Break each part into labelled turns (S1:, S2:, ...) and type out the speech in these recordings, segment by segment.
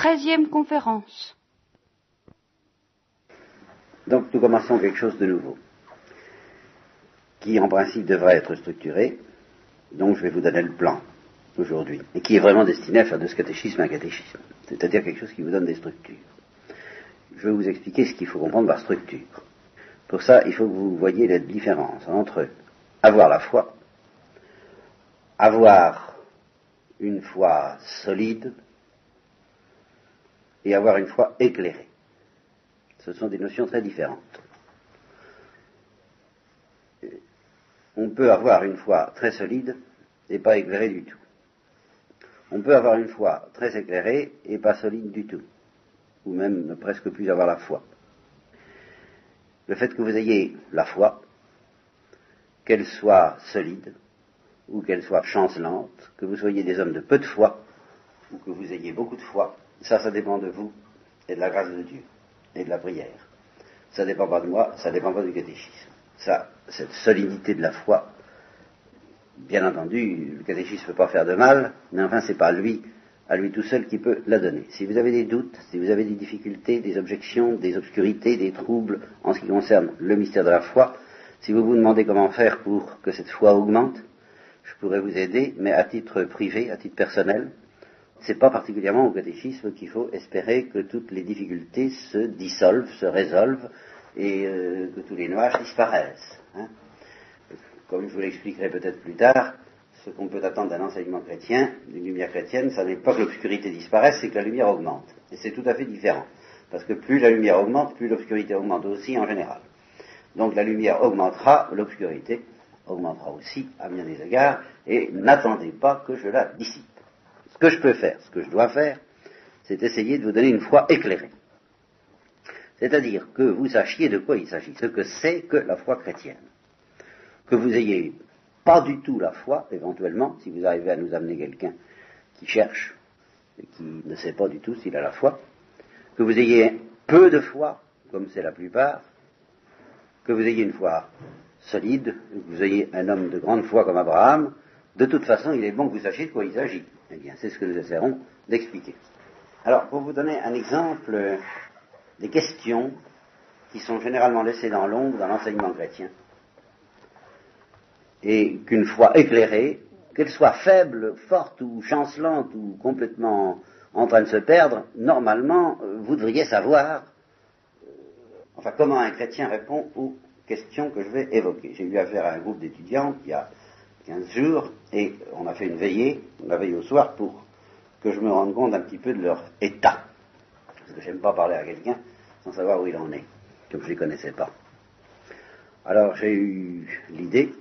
S1: Treizième conférence.
S2: Donc nous commençons quelque chose de nouveau, qui en principe devrait être structuré, donc je vais vous donner le plan aujourd'hui, et qui est vraiment destiné à faire de ce catéchisme un catéchisme, c'est-à-dire quelque chose qui vous donne des structures. Je vais vous expliquer ce qu'il faut comprendre par structure. Pour ça, il faut que vous voyez la différence entre avoir la foi, avoir une foi solide et avoir une foi éclairée. Ce sont des notions très différentes. On peut avoir une foi très solide et pas éclairée du tout. On peut avoir une foi très éclairée et pas solide du tout, ou même ne presque plus avoir la foi. Le fait que vous ayez la foi, qu'elle soit solide ou qu'elle soit chancelante, que vous soyez des hommes de peu de foi ou que vous ayez beaucoup de foi, ça, ça dépend de vous et de la grâce de Dieu et de la prière. Ça dépend pas de moi, ça dépend pas du catéchisme. Ça, cette solidité de la foi, bien entendu, le catéchisme ne peut pas faire de mal, mais enfin, c'est pas lui, à lui tout seul, qui peut la donner. Si vous avez des doutes, si vous avez des difficultés, des objections, des obscurités, des troubles en ce qui concerne le mystère de la foi, si vous vous demandez comment faire pour que cette foi augmente, je pourrais vous aider, mais à titre privé, à titre personnel, c'est pas particulièrement au catéchisme qu'il faut espérer que toutes les difficultés se dissolvent, se résolvent et euh, que tous les nuages disparaissent. Hein. Comme je vous l'expliquerai peut-être plus tard, ce qu'on peut attendre d'un enseignement chrétien, d'une lumière chrétienne, ça n'est pas que l'obscurité disparaisse, c'est que la lumière augmente. Et c'est tout à fait différent. Parce que plus la lumière augmente, plus l'obscurité augmente aussi en général. Donc la lumière augmentera, l'obscurité augmentera aussi à bien des égards, et n'attendez pas que je la dissipe. Ce que je peux faire, ce que je dois faire, c'est essayer de vous donner une foi éclairée. C'est-à-dire que vous sachiez de quoi il s'agit, ce que c'est que la foi chrétienne. Que vous ayez pas du tout la foi, éventuellement, si vous arrivez à nous amener quelqu'un qui cherche et qui ne sait pas du tout s'il a la foi, que vous ayez peu de foi, comme c'est la plupart, que vous ayez une foi solide, que vous ayez un homme de grande foi comme Abraham, de toute façon, il est bon que vous sachiez de quoi il s'agit. Eh bien, c'est ce que nous essaierons d'expliquer. Alors, pour vous donner un exemple des questions qui sont généralement laissées dans l'ombre dans l'enseignement chrétien, et qu'une foi éclairée, qu'elle soit faible, forte ou chancelante ou complètement en train de se perdre, normalement, vous devriez savoir, enfin, comment un chrétien répond aux questions que je vais évoquer. J'ai eu affaire à un groupe d'étudiants y a 15 jours et on a fait une veillée, la veille au soir, pour que je me rende compte un petit peu de leur état. Parce que j'aime pas parler à quelqu'un sans savoir où il en est, comme je ne les connaissais pas. Alors j'ai eu l'idée,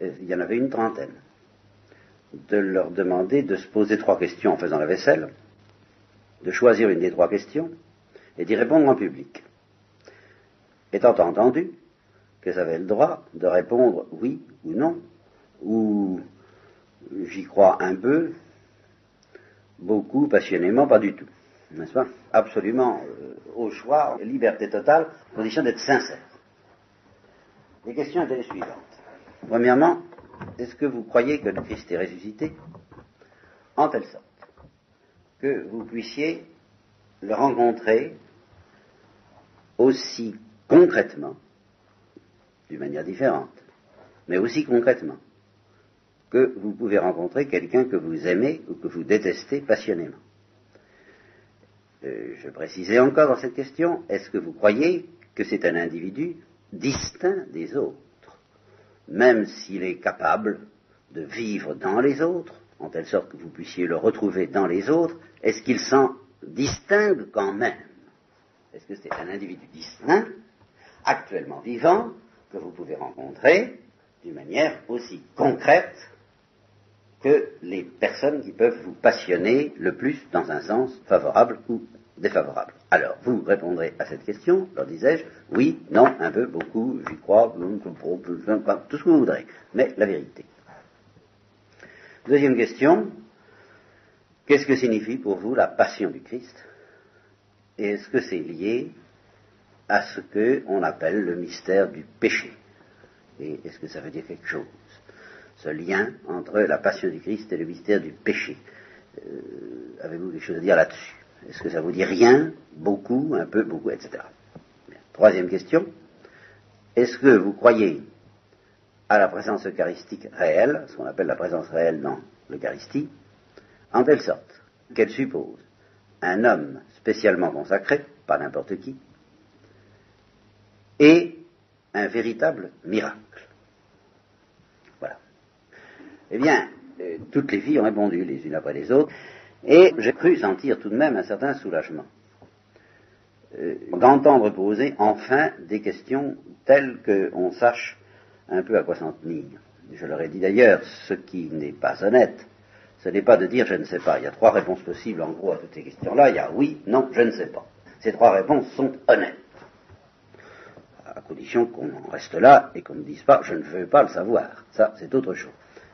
S2: il y en avait une trentaine, de leur demander de se poser trois questions en faisant la vaisselle, de choisir une des trois questions et d'y répondre en public étant entendu qu'elles avaient le droit de répondre oui ou non, ou j'y crois un peu, beaucoup, passionnément, pas du tout. N'est-ce pas? Absolument euh, au choix, liberté totale, condition d'être sincère. Les questions étaient les suivantes. Premièrement, est-ce que vous croyez que le Christ est ressuscité? En telle sorte que vous puissiez le rencontrer aussi concrètement, d'une manière différente, mais aussi concrètement, que vous pouvez rencontrer quelqu'un que vous aimez ou que vous détestez passionnément. Euh, je précisais encore dans cette question, est-ce que vous croyez que c'est un individu distinct des autres, même s'il est capable de vivre dans les autres, en telle sorte que vous puissiez le retrouver dans les autres, est-ce qu'il s'en distingue quand même? Est-ce que c'est un individu distinct actuellement vivant que vous pouvez rencontrer d'une manière aussi concrète que les personnes qui peuvent vous passionner le plus dans un sens favorable ou défavorable. Alors, vous répondrez à cette question, leur disais-je, oui, non, un peu, beaucoup, j'y crois, tout ce que vous voudrez, mais la vérité. Deuxième question, qu'est-ce que signifie pour vous la passion du Christ? Et est-ce que c'est lié à ce qu'on appelle le mystère du péché. Et est-ce que ça veut dire quelque chose? Ce lien entre la passion du Christ et le mystère du péché. Euh, avez-vous quelque chose à dire là-dessus? Est-ce que ça vous dit rien, beaucoup, un peu, beaucoup, etc. Troisième question. Est-ce que vous croyez à la présence eucharistique réelle, ce qu'on appelle la présence réelle dans l'Eucharistie, en telle sorte qu'elle suppose un homme spécialement consacré, pas n'importe qui, et un véritable miracle. Voilà. Eh bien, euh, toutes les filles ont répondu les unes après les autres, et j'ai cru sentir tout de même un certain soulagement euh, d'entendre poser enfin des questions telles qu'on sache un peu à quoi s'en tenir. Je leur ai dit d'ailleurs, ce qui n'est pas honnête, ce n'est pas de dire je ne sais pas. Il y a trois réponses possibles en gros à toutes ces questions-là. Il y a oui, non, je ne sais pas. Ces trois réponses sont honnêtes. À condition qu'on en reste là et qu'on ne dise pas je ne veux pas le savoir. Ça, c'est autre chose.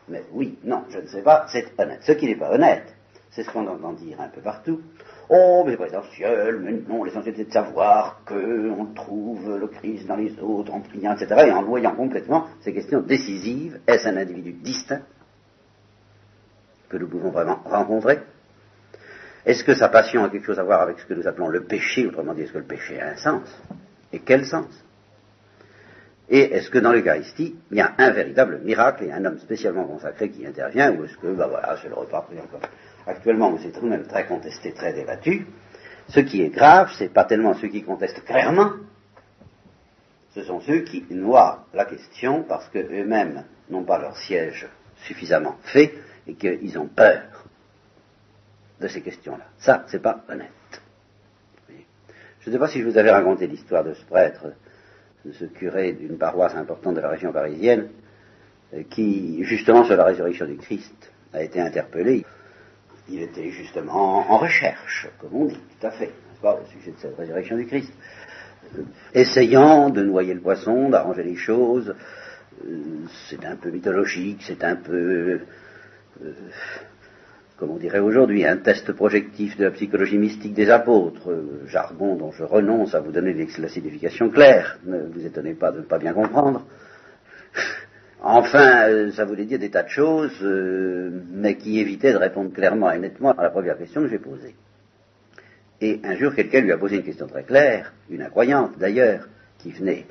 S2: Mais oui, non, je ne sais pas, c'est honnête. Ce qui n'est pas honnête, c'est ce qu'on entend dire un peu partout. Oh, mais c'est pas essentiel, mais non, l'essentiel c'est de savoir qu'on trouve le Christ dans les autres, en priant, etc. Et en voyant complètement ces questions décisives, est-ce un individu distinct que nous pouvons vraiment rencontrer? Est-ce que sa passion a quelque chose à voir avec ce que nous appelons le péché Autrement dit, est-ce que le péché a un sens? Et quel sens? Et est-ce que dans l'Eucharistie, il y a un véritable miracle et un homme spécialement consacré qui intervient Ou est-ce que, ben voilà, c'est le repas pris encore Actuellement, c'est tout de même très contesté, très débattu. Ce qui est grave, c'est pas tellement ceux qui contestent clairement, ce sont ceux qui noient la question parce qu'eux-mêmes n'ont pas leur siège suffisamment fait et qu'ils ont peur de ces questions-là. Ça, c'est pas honnête. Je ne sais pas si je vous avais raconté l'histoire de ce prêtre, ce curé d'une paroisse importante de la région parisienne, euh, qui, justement sur la résurrection du Christ, a été interpellé. Il était justement en recherche, comme on dit, tout à fait, pas, au sujet de cette résurrection du Christ. Euh, essayant de noyer le poisson, d'arranger les choses. Euh, c'est un peu mythologique, c'est un peu comme on dirait aujourd'hui, un test projectif de la psychologie mystique des apôtres, euh, jargon dont je renonce à vous donner la signification claire, ne vous étonnez pas de ne pas bien comprendre. Enfin, euh, ça voulait dire des tas de choses, mais qui évitaient de répondre clairement et nettement à la première question que j'ai posée. Et un jour, quelqu'un lui a posé une question très claire, une incroyante d'ailleurs, qui venait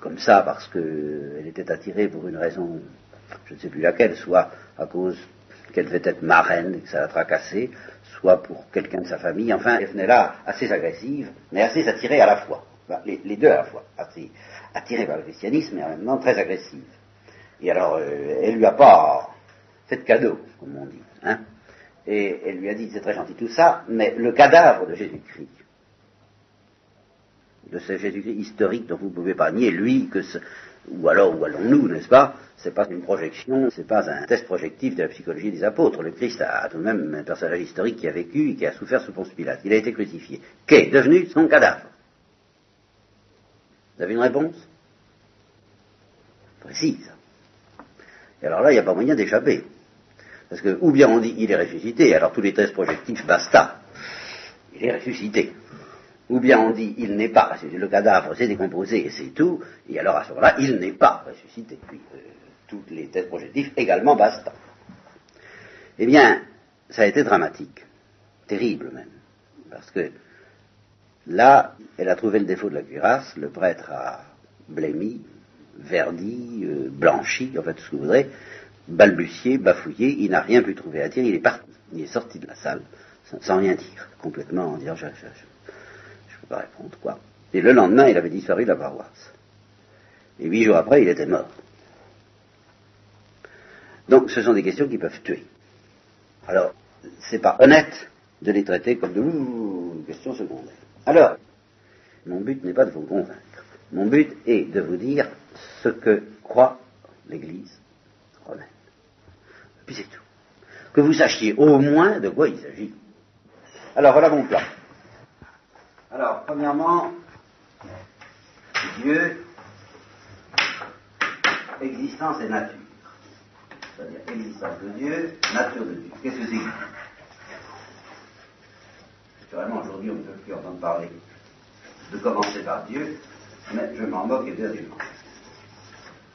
S2: comme ça parce qu'elle était attirée pour une raison je ne sais plus laquelle, soit à cause qu'elle devait être marraine que ça la tracassait, soit pour quelqu'un de sa famille. Enfin, elle venait là assez agressive, mais assez attirée à la fois. Les, deux à la fois. Assez attirée par le christianisme et en même temps très agressive. Et alors, euh, elle lui a pas fait de cadeau, comme on dit. Hein et elle lui a dit, c'est très gentil tout ça, mais le cadavre de Jésus-Christ, de ce Jésus-Christ historique dont vous ne pouvez pas nier, lui, que ce, ou alors où allons-nous, n'est-ce pas? C'est pas une projection, c'est pas un test projectif de la psychologie des apôtres. Le Christ a tout de même un personnage historique qui a vécu et qui a souffert sous Ponce Pilate. Il a été crucifié. Qu'est devenu son cadavre? Vous avez une réponse? Précise. Et alors là, il n'y a pas moyen d'échapper. Parce que, ou bien on dit il est ressuscité, alors tous les tests projectifs, basta. Il est ressuscité. Ou bien on dit il n'est pas, le cadavre s'est décomposé et c'est tout, et alors à ce moment-là, il n'est pas ressuscité. Puis euh, toutes les tests projectifs également basta. Eh bien, ça a été dramatique, terrible même, parce que là, elle a trouvé le défaut de la cuirasse, le prêtre a blémi, verdi, euh, blanchi, en fait tout ce que vous voudrez, balbutié, bafouillé, il n'a rien pu trouver à dire, il est parti, il est sorti de la salle sans, rien dire, complètement en disant je, pas répondre, quoi. Et le lendemain, il avait disparu de la paroisse. Et huit jours après, il était mort. Donc, ce sont des questions qui peuvent tuer. Alors, c'est pas honnête de les traiter comme de questions secondaires. Alors, mon but n'est pas de vous convaincre. Mon but est de vous dire ce que croit l'Église romaine. Puis c'est tout. Que vous sachiez au moins de quoi il s'agit. Alors, voilà mon plan. Alors, premièrement, Dieu, existence et nature. C'est-à-dire existence de Dieu, nature de Dieu. Qu'est-ce que c'est Naturellement, aujourd'hui, on ne peut plus entendre parler de commencer par Dieu, mais je m'en moque éperdument.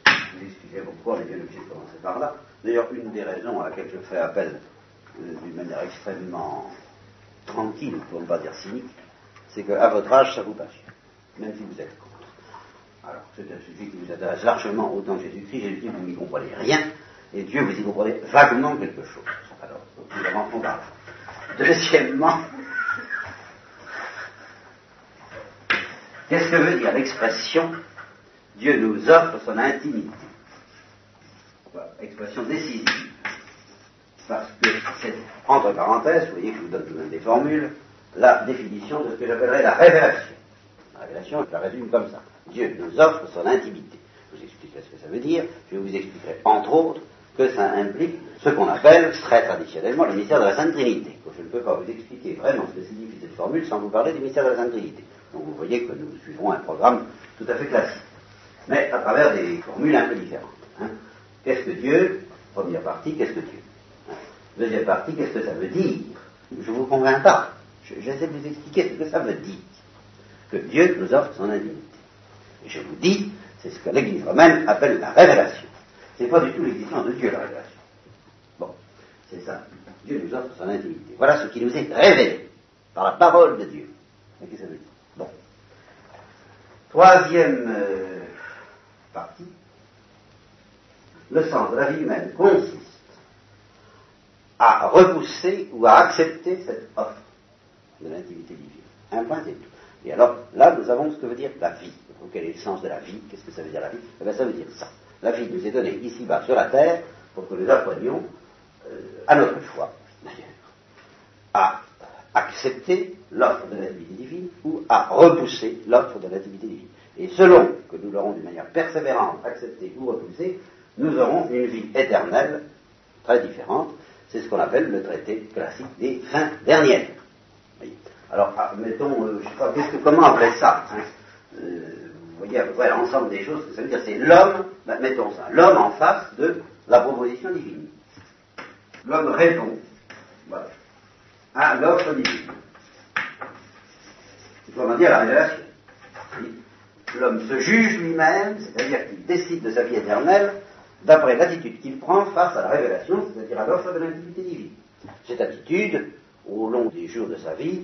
S2: Vous excusez pourquoi on est bien obligé de commencer par là? D'ailleurs, une des raisons à laquelle je fais appel euh, d'une manière extrêmement tranquille, pour ne pas dire cynique, c'est qu'à votre âge, ça vous passionne, même si vous êtes contre. Alors, c'est un sujet qui vous intéresse largement autant que Jésus-Christ. Jésus-Christ, vous n'y comprenez rien, et Dieu, vous y comprenez vaguement quelque chose. Alors, évidemment, on parle. Deuxièmement, qu'est-ce que veut dire l'expression Dieu nous offre son intimité Expression décisive. Parce que c'est, entre parenthèses, vous voyez que je vous donne tout même des formules, la définition de ce que j'appellerais la révélation. La révélation, je la résume comme ça. Dieu nous offre son intimité. Je vous expliquerai ce que ça veut dire. Je vous expliquerai, entre autres, que ça implique ce qu'on appelle très traditionnellement le mystère de la Sainte Trinité. Je ne peux pas vous expliquer vraiment ce que signifie cette formule sans vous parler du mystère de la Sainte Trinité. Donc vous voyez que nous suivrons un programme tout à fait classique, mais à travers des formules un peu différentes. Hein. Qu'est-ce que Dieu? Première partie, qu'est-ce que Dieu? Hein. Deuxième partie, qu'est-ce que ça veut dire? Je ne vous convainc pas. J'essaie de vous expliquer ce que ça veut dire. Que Dieu nous offre son intimité. Et je vous dis, c'est ce que l'Église romaine appelle la révélation. Ce n'est pas du tout l'existence de Dieu, la révélation. Bon, c'est ça. Dieu nous offre son intimité. Voilà ce qui nous est révélé par la parole de Dieu. Qu'est-ce que ça veut dire? Bon. Troisième euh, partie. Le sens de la vie humaine consiste à repousser ou à accepter cette offre de l'intimité divine. Un point, c'est tout. Et alors, là, nous avons ce que veut dire la vie. quel est le sens de la vie? Qu'est-ce que ça veut dire la vie? Eh bien, ça veut dire ça. La vie nous est donnée ici-bas sur la terre pour que nous apprenions, euh, à notre foi, d'ailleurs, à accepter l'offre de l'intimité divine ou à repousser l'offre de l'intimité divine. Et selon que nous l'aurons d'une manière persévérante accepté ou repoussé, nous aurons une vie éternelle très différente. C'est ce qu'on appelle le traité classique des fins dernières. Alors, ah, mettons, euh, je sais pas, comment appeler ça hein euh, Vous voyez à peu près l'ensemble des choses que ça veut dire. C'est l'homme, ben, mettons ça, l'homme en face de la proposition divine. L'homme répond à l'offre divine. C'est comment dire la révélation. L'homme se juge lui-même, c'est-à-dire qu'il décide de sa vie éternelle d'après l'attitude qu'il prend face à la révélation, c'est-à-dire à, l'offre de l'intimité divine. Cette attitude, au long des jours de sa vie,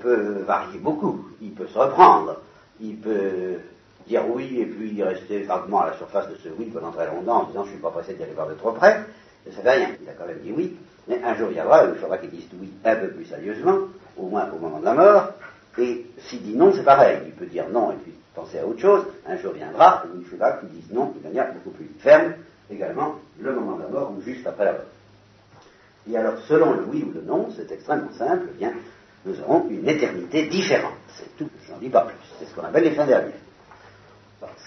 S2: peut varier beaucoup. Il peut se reprendre, il peut dire oui et puis rester vaguement à la surface de ce oui pendant très longtemps en disant je ne suis pas pressé d'y aller voir de trop près. Ça fait rien, il a quand même dit oui, mais un jour viendra où il faudra qu'il dise oui un peu plus sérieusement, au moins au moment de la mort, et s'il dit non, c'est pareil, il peut dire non et puis penser à autre chose, un jour viendra où il faudra qu'il dise non de manière beaucoup plus ferme, également le moment de la mort ou juste après la mort. Et alors, selon le oui ou le non, c'est extrêmement simple, eh bien, nous aurons une éternité différente. C'est tout, je n'en dis pas plus. C'est ce qu'on appelle les fins dernières.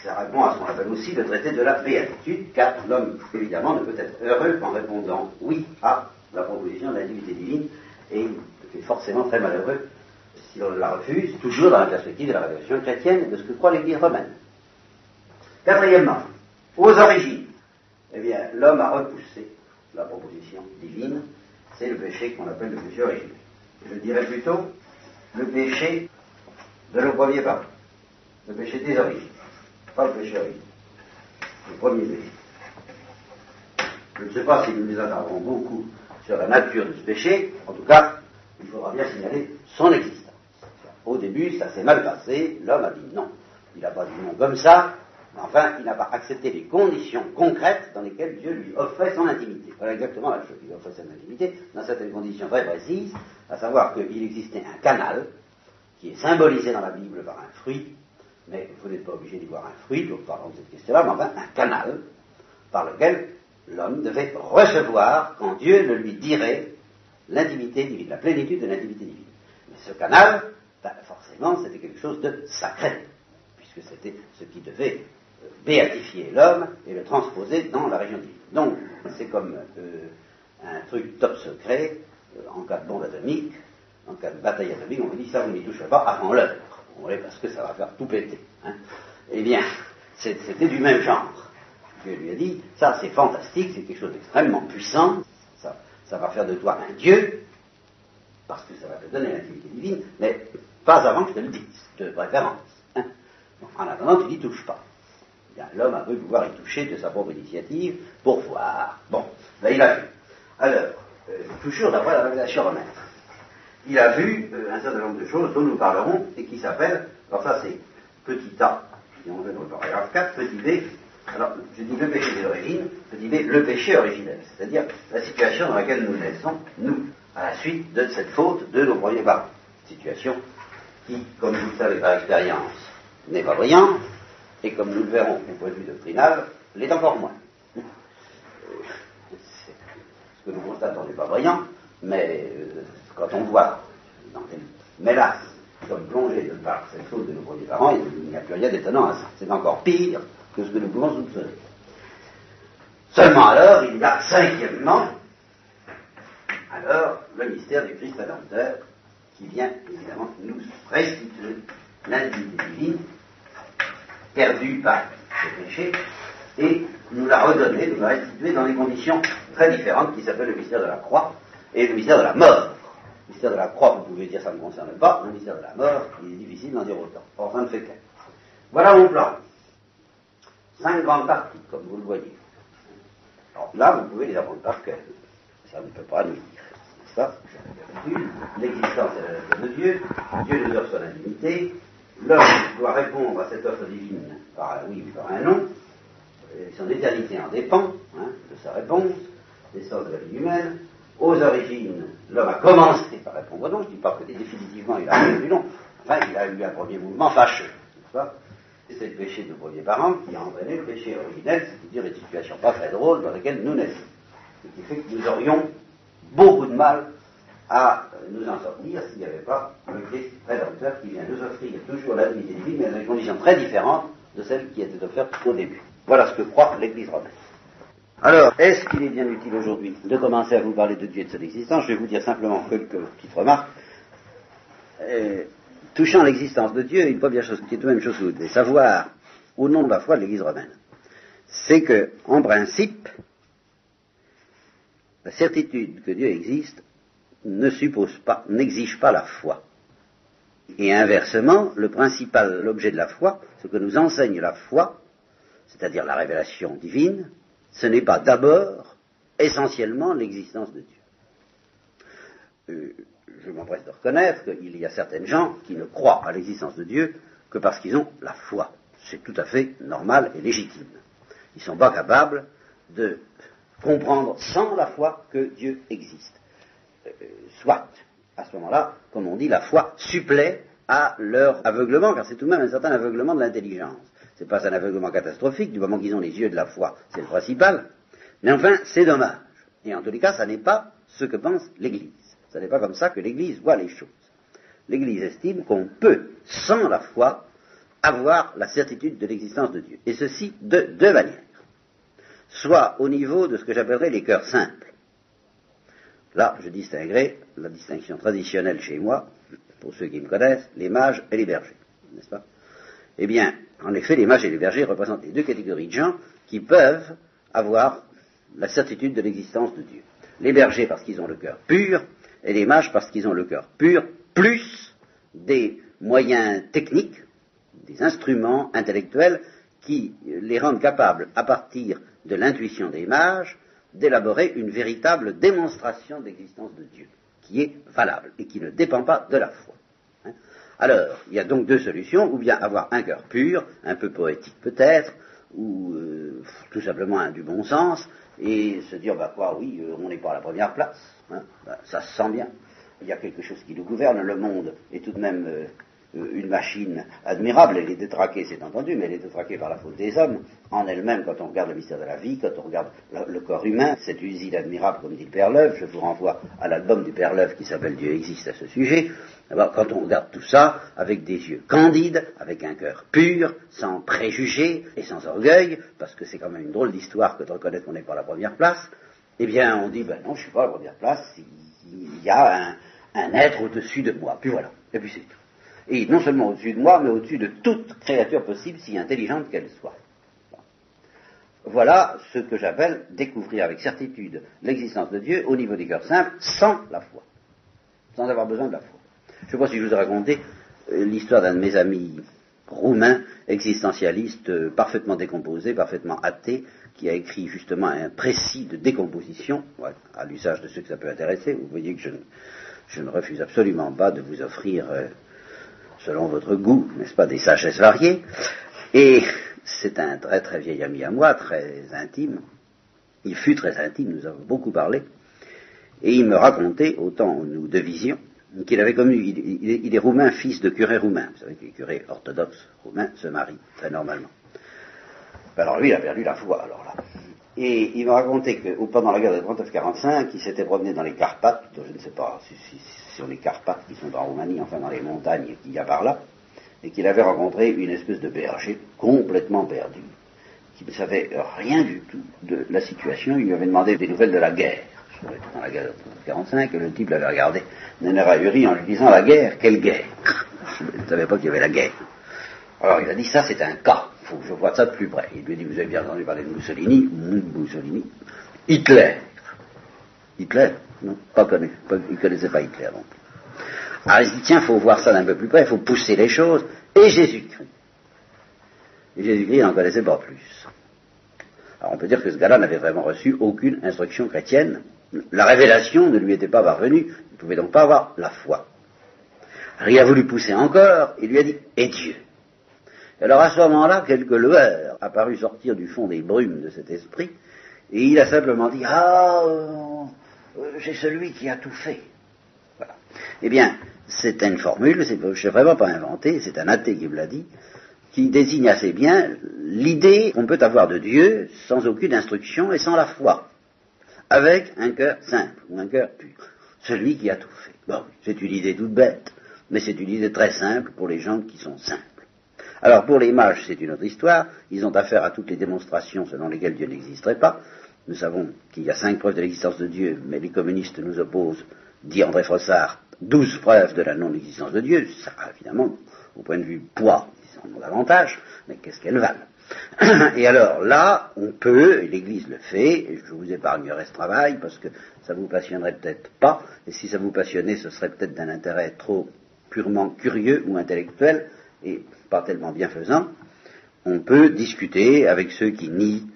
S2: Ça répond à ce qu'on appelle aussi le traité de la béatitude, car l'homme, évidemment, ne peut être heureux qu'en répondant oui à la proposition de la divinité divine, et il est forcément très malheureux si on la refuse, toujours dans la perspective de la révélation chrétienne et de ce que croit l'Église romaine. Quatrièmement, aux origines, eh bien, l'homme a repoussé la proposition divine, c'est le péché qu'on appelle le péché originel je dirais plutôt le péché de le premier pas, le péché des origines, pas le péché origine, le premier péché. Je ne sais pas si nous nous attarderons beaucoup sur la nature de ce péché, en tout cas, il faudra bien signaler son existence. Au début, ça s'est mal passé, l'homme a dit non. Il n'a pas dit non comme ça, Enfin, il n'a pas accepté les conditions concrètes dans lesquelles Dieu lui offrait son intimité. Voilà exactement la chose. Il offrait son intimité dans certaines conditions très précises, à savoir qu'il existait un canal qui est symbolisé dans la Bible par un fruit, mais vous n'êtes pas obligé d'y voir un fruit, donc parlons de cette question-là, mais enfin un canal par lequel l'homme devait recevoir quand Dieu le lui dirait l'intimité divine, la plénitude de l'intimité divine. Mais ce canal, ben, forcément, c'était quelque chose de sacré, puisque c'était ce qui devait béatifier l'homme et le transposer dans la région divine. Donc, c'est comme euh, un truc top secret, euh, en cas de bombe atomique, en cas de bataille atomique, on vous dit ça, vous n'y touchez pas avant l'heure. parce que ça va faire tout péter. Hein. Eh bien, c'était du même genre. Dieu lui a dit, ça c'est fantastique, c'est quelque chose d'extrêmement puissant, ça, va faire de toi un Dieu, parce que ça va te donner l'intimité divine, mais pas avant que je te le dise, de préférence. Hein. En attendant, tu n'y touches pas. L'homme a pu pouvoir y toucher de sa propre initiative pour voir. Bon, ben il a fait. Alors, euh, toujours d'après la révélation romaine. Il a vu euh, un certain nombre de choses dont nous parlerons et qui s'appellent, alors ça c'est petit a, si on veut dans le paragraphe 4, petit b, alors je dis le péché d'origine, petit b, le péché originel, c'est-à-dire la situation dans laquelle nous naissons, nous, à la suite de cette faute de nos premiers parents. Situation qui, comme vous le savez par expérience, n'est pas brillante, et comme nous le verrons du point de vue doctrinal, l'est encore moins. Ce que nous constatons n'est pas brillant, mais euh, quand on voit dans quelle mélasse nous sommes plongés de par cette faute de nos premiers parents, il n'y a plus rien d'étonnant à ça. C'est encore pire que ce que nous pouvons soupçonner. Seulement alors, il y a cinquièmement, alors, le mystère du Christ Rédempteur, qui vient évidemment nous restituer l'indignité divine, perdue par le péché, et nous la redonner, nous la restituer dans des conditions très différentes qui s'appellent le mystère de la croix et le mystère de la mort. Le mystère de la croix, vous pouvez dire ça ne concerne pas, le mystère de la mort, il est difficile d'en dire autant. Or, ça ne fait. Voilà mon plan. Cinq grandes parties, comme vous le voyez. Alors là, vous pouvez les apprendre par cœur. Ça ne peut pas nous dire. N'est-ce L'existence de Dieu, Dieu nous offre son intimité, l'homme doit répondre à cette offre divine par un oui ou par un non, son éternité en dépend hein, de sa réponse, l'essence de la vie humaine. Aux origines, l'homme a commencé par répondre non, je ne dis pas que définitivement il a répondu non, enfin il a eu un premier mouvement fâcheux, n'est-ce pas? C'est le péché de nos premiers parents qui a entraîné le péché originel, c'est-à-dire une situation pas très drôle dans laquelle nous naissons. Ce qui fait que nous aurions beaucoup de mal à nous en sortir s'il n'y avait pas le Christ rédempteur qui vient nous offrir toujours la vie divine, mais dans des conditions très différentes de celles qui étaient offertes au début. Voilà ce que croit l'Église romaine. Alors, est-ce qu'il est bien utile aujourd'hui de commencer à vous parler de Dieu et de son existence? Je vais vous dire simplement quelques petites remarques. Euh, touchant l'existence de Dieu, une première chose qui est de même chose que vous devez savoir, au nom de la foi de l'Église romaine, c'est que, en principe, la certitude que Dieu existe ne suppose pas, n'exige pas la foi. Et inversement, le principal, l'objet de la foi, ce que nous enseigne la foi, c'est-à-dire la révélation divine, ce n'est pas d'abord essentiellement l'existence de Dieu. Euh, je m'empresse de reconnaître qu'il y a certaines gens qui ne croient à l'existence de Dieu que parce qu'ils ont la foi. C'est tout à fait normal et légitime. Ils ne sont pas capables de comprendre sans la foi que Dieu existe. Euh, soit, à ce moment-là, comme on dit, la foi supplée à leur aveuglement, car c'est tout de même un certain aveuglement de l'intelligence. Ce n'est pas un aveuglement catastrophique, du moment qu'ils ont les yeux de la foi, c'est le principal. Mais enfin, c'est dommage. Et en tous les cas, ça n'est pas ce que pense l'Église. Ce n'est pas comme ça que l'Église voit les choses. L'Église estime qu'on peut, sans la foi, avoir la certitude de l'existence de Dieu. Et ceci de deux manières. Soit au niveau de ce que j'appellerais les cœurs simples. Là, je distinguerai la distinction traditionnelle chez moi, pour ceux qui me connaissent, les mages et les bergers. N'est-ce pas? Eh bien, en effet, les mages et les bergers représentent les deux catégories de gens qui peuvent avoir la certitude de l'existence de Dieu. Les bergers parce qu'ils ont le cœur pur, et les mages parce qu'ils ont le cœur pur, plus des moyens techniques, des instruments intellectuels qui les rendent capables, à partir de l'intuition des mages, d'élaborer une véritable démonstration d'existence de Dieu, qui est valable et qui ne dépend pas de la foi. Alors, il y a donc deux solutions, ou bien avoir un cœur pur, un peu poétique peut-être, ou euh, tout simplement du bon sens, et se dire, bah quoi, oui, euh, on n'est pas à la première place, hein, bah, ça se sent bien. Il y a quelque chose qui nous gouverne, le monde est tout de même euh, une machine admirable, elle est détraquée, c'est entendu, mais elle est détraquée par la faute des hommes, en elle-même, quand on regarde le mystère de la vie, quand on regarde le corps humain, cette usine admirable, comme dit le Père Leuve, je vous renvoie à l'album du Père Leuve qui s'appelle Dieu existe à ce sujet, quand on regarde tout ça, avec des yeux candides, avec un cœur pur, sans préjugés et sans orgueil, parce que c'est quand même une drôle d'histoire que de reconnaître qu'on n'est pas à la première place, eh bien, on dit, ben non, je suis pas à la première place, il y a un, un être au-dessus de moi, puis voilà, et puis c'est tout et non seulement au-dessus de moi, mais au-dessus de toute créature possible, si intelligente qu'elle soit. Voilà ce que j'appelle découvrir avec certitude l'existence de Dieu au niveau des cœurs simples, sans la foi, sans avoir besoin de la foi. Je ne sais pas si je vous ai raconté euh, l'histoire d'un de mes amis roumain, existentialiste, euh, parfaitement décomposé, parfaitement athée, qui a écrit justement un précis de décomposition, à l'usage de ceux que ça peut intéresser. Vous voyez que je, ne refuse absolument pas de vous offrir, euh, selon votre goût, n'est-ce pas, des sagesses variées. Et c'est un très très vieil ami à moi, très intime. Il fut très intime, nous avons beaucoup parlé. Et il me racontait, autant nous devisions, qu'il avait connu, il, est roumain, fils de curé roumain. Vous savez que les curés orthodoxes roumains se marient très normalement. Alors lui, il a perdu la foi, alors là. Et il m'a raconté que pendant la guerre de 39-45, il s'était promené dans les Carpates, je ne sais pas si, si, sur les Carpates qui sont en Roumanie, enfin dans les montagnes qu'il y a par là, et qu'il avait rencontré une espèce de berger complètement perdu, qui ne savait rien du tout de la situation. Il lui avait demandé des nouvelles de la guerre dans la guerre de 45, et le type l'avait regardé d'un air ahuri en lui disant La guerre Quelle guerre? Je ne savais pas qu'il y avait la guerre. Alors il a dit Ça, c'est un cas, il faut je vois ça de plus près. Il lui dit Vous avez bien entendu parler de Mussolini Mussolini. Hitler. Hitler? Non, pas connu. il ne connaissait pas Hitler non plus. Alors il dit Tiens, il faut voir ça d'un peu plus près, il faut pousser les choses. Et Jésus-Christ. Et Jésus-Christ, n'en connaissait pas plus. Alors on peut dire que ce gars-là n'avait vraiment reçu aucune instruction chrétienne, la révélation ne lui était pas parvenue, il ne pouvait donc pas avoir la foi. Alors il a voulu pousser encore, il lui a dit Et Dieu? Alors à ce moment-là, quelques lueurs apparut sortir du fond des brumes de cet esprit, et il a simplement dit Ah, euh, c'est celui qui a tout fait. Eh bien, c'est une formule, je ne vraiment pas inventé, c'est un athée qui me l'a dit, qui désigne assez bien l'idée qu'on peut avoir de Dieu sans aucune instruction et sans la foi avec un cœur simple ou un cœur pur. Celui qui a tout fait. Bon, c'est une idée toute bête, mais c'est une idée très simple pour les gens qui sont simples. Alors pour les mages, c'est une autre histoire. Ils ont affaire à toutes les démonstrations selon lesquelles Dieu n'existerait pas. Nous savons qu'il y a cinq preuves de l'existence de Dieu, mais les communistes nous opposent, dit André Frossard, douze preuves de la non-existence de Dieu. Ça, évidemment, au point de vue poids, ils en ont davantage, mais qu'est-ce qu'elles valent? Et alors là, on peut, et l'Église le fait, et je vous épargnerai ce travail parce que ça vous passionnerait peut-être pas, et si ça vous passionnait, ce serait peut-être d'un intérêt trop purement curieux ou intellectuel, et pas tellement bienfaisant, on peut discuter avec ceux qui nient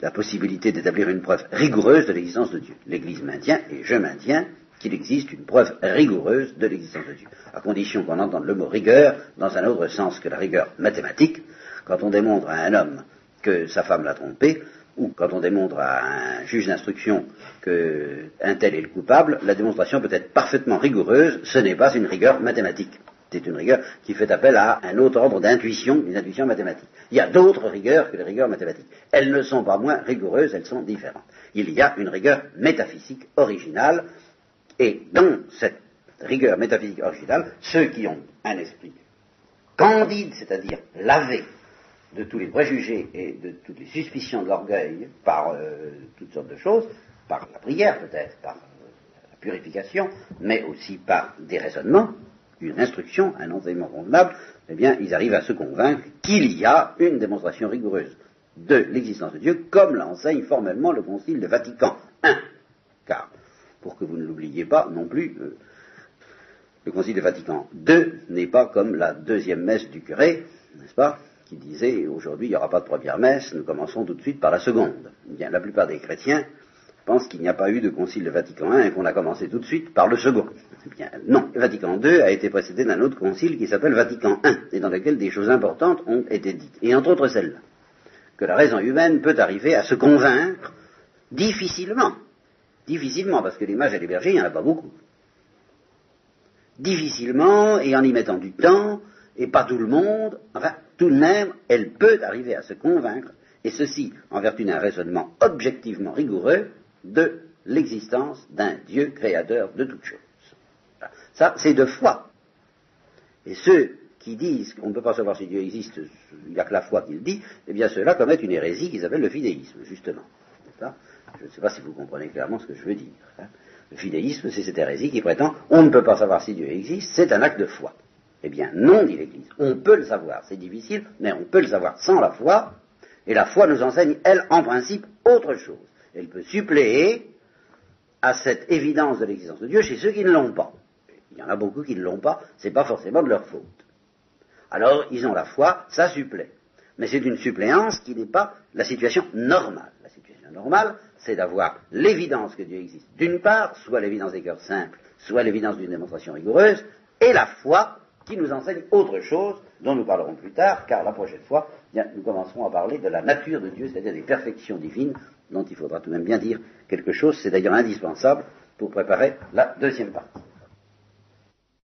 S2: la possibilité d'établir une preuve rigoureuse de l'existence de Dieu. L'Église maintient, et je maintiens, qu'il existe une preuve rigoureuse de l'existence de Dieu, à condition qu'on entende le mot rigueur dans un autre sens que la rigueur mathématique, quand on démontre à un homme que sa femme l'a trompé, ou quand on démontre à un juge d'instruction qu'un tel est le coupable, la démonstration peut être parfaitement rigoureuse, ce n'est pas une rigueur mathématique. C'est une rigueur qui fait appel à un autre ordre d'intuition, une intuition mathématique. Il y a d'autres rigueurs que les rigueurs mathématiques. Elles ne sont pas moins rigoureuses, elles sont différentes. Il y a une rigueur métaphysique originale, et dans cette rigueur métaphysique originale, ceux qui ont un esprit candide, c'est-à-dire lavé de tous les préjugés et de toutes les suspicions de l'orgueil par euh, toutes sortes de choses, par la prière peut-être, par la purification, mais aussi par des raisonnements, une instruction, un enseignement convenable, eh bien, ils arrivent à se convaincre qu'il y a une démonstration rigoureuse de l'existence de Dieu, comme l'enseigne formellement le Concile de Vatican I. Car, pour que vous ne l'oubliez pas non plus, euh, le Concile de Vatican II n'est pas comme la deuxième messe du curé, n'est-ce pas qui disait aujourd'hui il n'y aura pas de première messe, nous commençons tout de suite par la seconde. Eh bien, la plupart des chrétiens pensent qu'il n'y a pas eu de concile de Vatican I et qu'on a commencé tout de suite par le second. Non, Vatican II a été précédé d'un autre concile qui s'appelle Vatican I et dans lequel des choses importantes ont été dites. Et entre autres celle-là, que la raison humaine peut arriver à se convaincre difficilement, difficilement, parce que et les bergers, il n'y en a pas beaucoup. Difficilement, et en y mettant du temps, et pas tout le monde, enfin, tout de même, elle peut arriver à se convaincre, et ceci en vertu d'un raisonnement objectivement rigoureux, de l'existence d'un Dieu créateur de toutes choses. Ça, c'est de foi. Et ceux qui disent qu'on ne peut pas savoir si Dieu existe, il n'y a que la foi qui le dit, eh bien ceux-là commettent une hérésie qui s'appelle le fidéisme, justement. Je ne sais pas si vous comprenez clairement ce que je veux dire. Hein. Le fidéisme, c'est cette hérésie qui prétend on ne peut pas savoir si Dieu existe, c'est un acte de foi. Eh bien, non, dit l'Église. On peut le savoir. C'est difficile, mais on peut le savoir sans la foi. Et la foi nous enseigne, elle, en principe, autre chose. Elle peut suppléer à cette évidence de l'existence de Dieu chez ceux qui ne l'ont pas. Il y en a beaucoup qui ne l'ont pas, ce n'est pas forcément de leur faute. alors ils ont la foi, ça supplée. Mais c'est une suppléance qui n'est pas la situation normale. La situation normale, c'est d'avoir l'évidence que Dieu existe. D'une part, soit l'évidence des cœurs simples, soit l'évidence d'une démonstration rigoureuse, et la foi qui nous enseigne autre chose, dont nous parlerons plus tard, car la prochaine fois, nous commencerons à parler de la nature de Dieu, c'est-à-dire des perfections divines, dont il faudra tout de même bien dire quelque chose, c'est d'ailleurs indispensable pour préparer la deuxième partie.